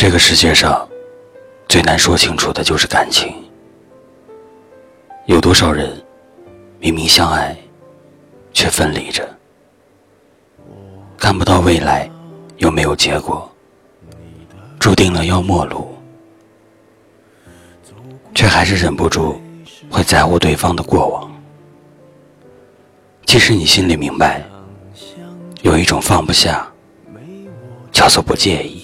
这个世界上最难说清楚的就是感情。有多少人明明相爱，却分离着，看不到未来，又没有结果，注定了要陌路，却还是忍不住会在乎对方的过往。即使你心里明白，有一种放不下，叫做不介意；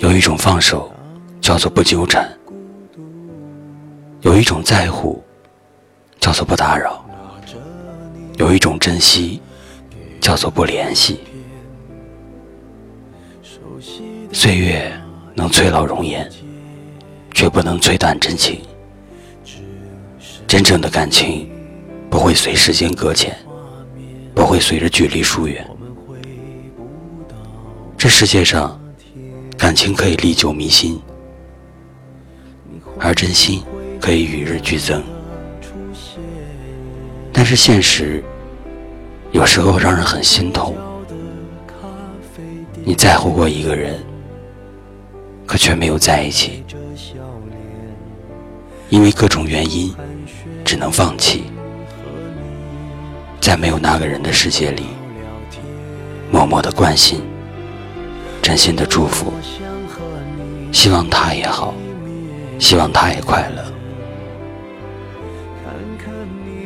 有一种放手，叫做不纠缠。有一种在乎，叫做不打扰；有一种珍惜，叫做不联系。岁月能催老容颜，却不能催淡真情。真正的感情不会随时间搁浅，不会随着距离疏远。这世界上，感情可以历久弥新，而真心。可以与日俱增，但是现实有时候让人很心痛。你在乎过一个人，可却没有在一起，因为各种原因只能放弃。在没有那个人的世界里，默默的关心，真心的祝福，希望他也好，希望他也快乐。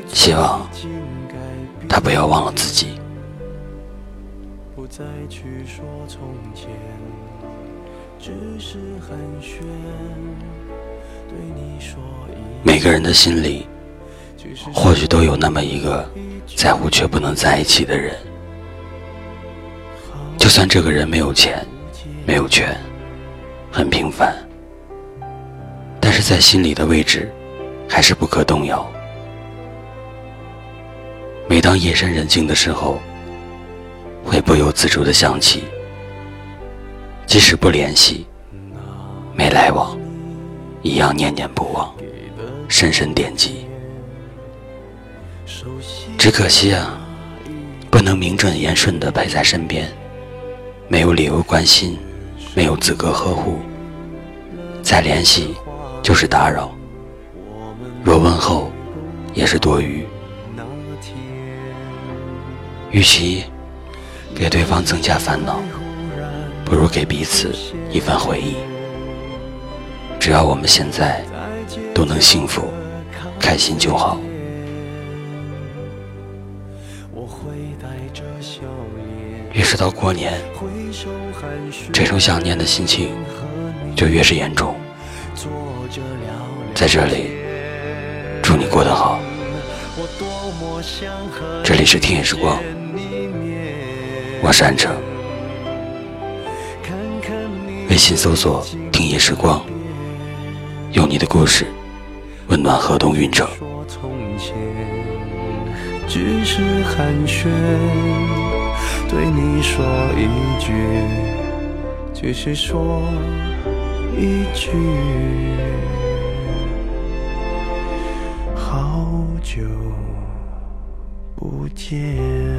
希望他不要忘了自己。每个人的心里，或许都有那么一个在乎却不能在一起的人。就算这个人没有钱，没有权，很平凡，但是在心里的位置，还是不可动摇。每当夜深人静的时候，会不由自主的想起，即使不联系，没来往，一样念念不忘，深深惦记。只可惜啊，不能名正言顺的陪在身边，没有理由关心，没有资格呵护，再联系就是打扰，若问候也是多余。与其给对方增加烦恼，不如给彼此一份回忆。只要我们现在都能幸福、开心就好。我会带着笑脸越是到过年，这种想念的心情就越是严重。在这里，祝你过得好。这里是听夜时光。我是安城，微信搜索“听夜时光”，用你的故事温暖河东运城。只是寒暄，对你说一句继续说一句好久不见。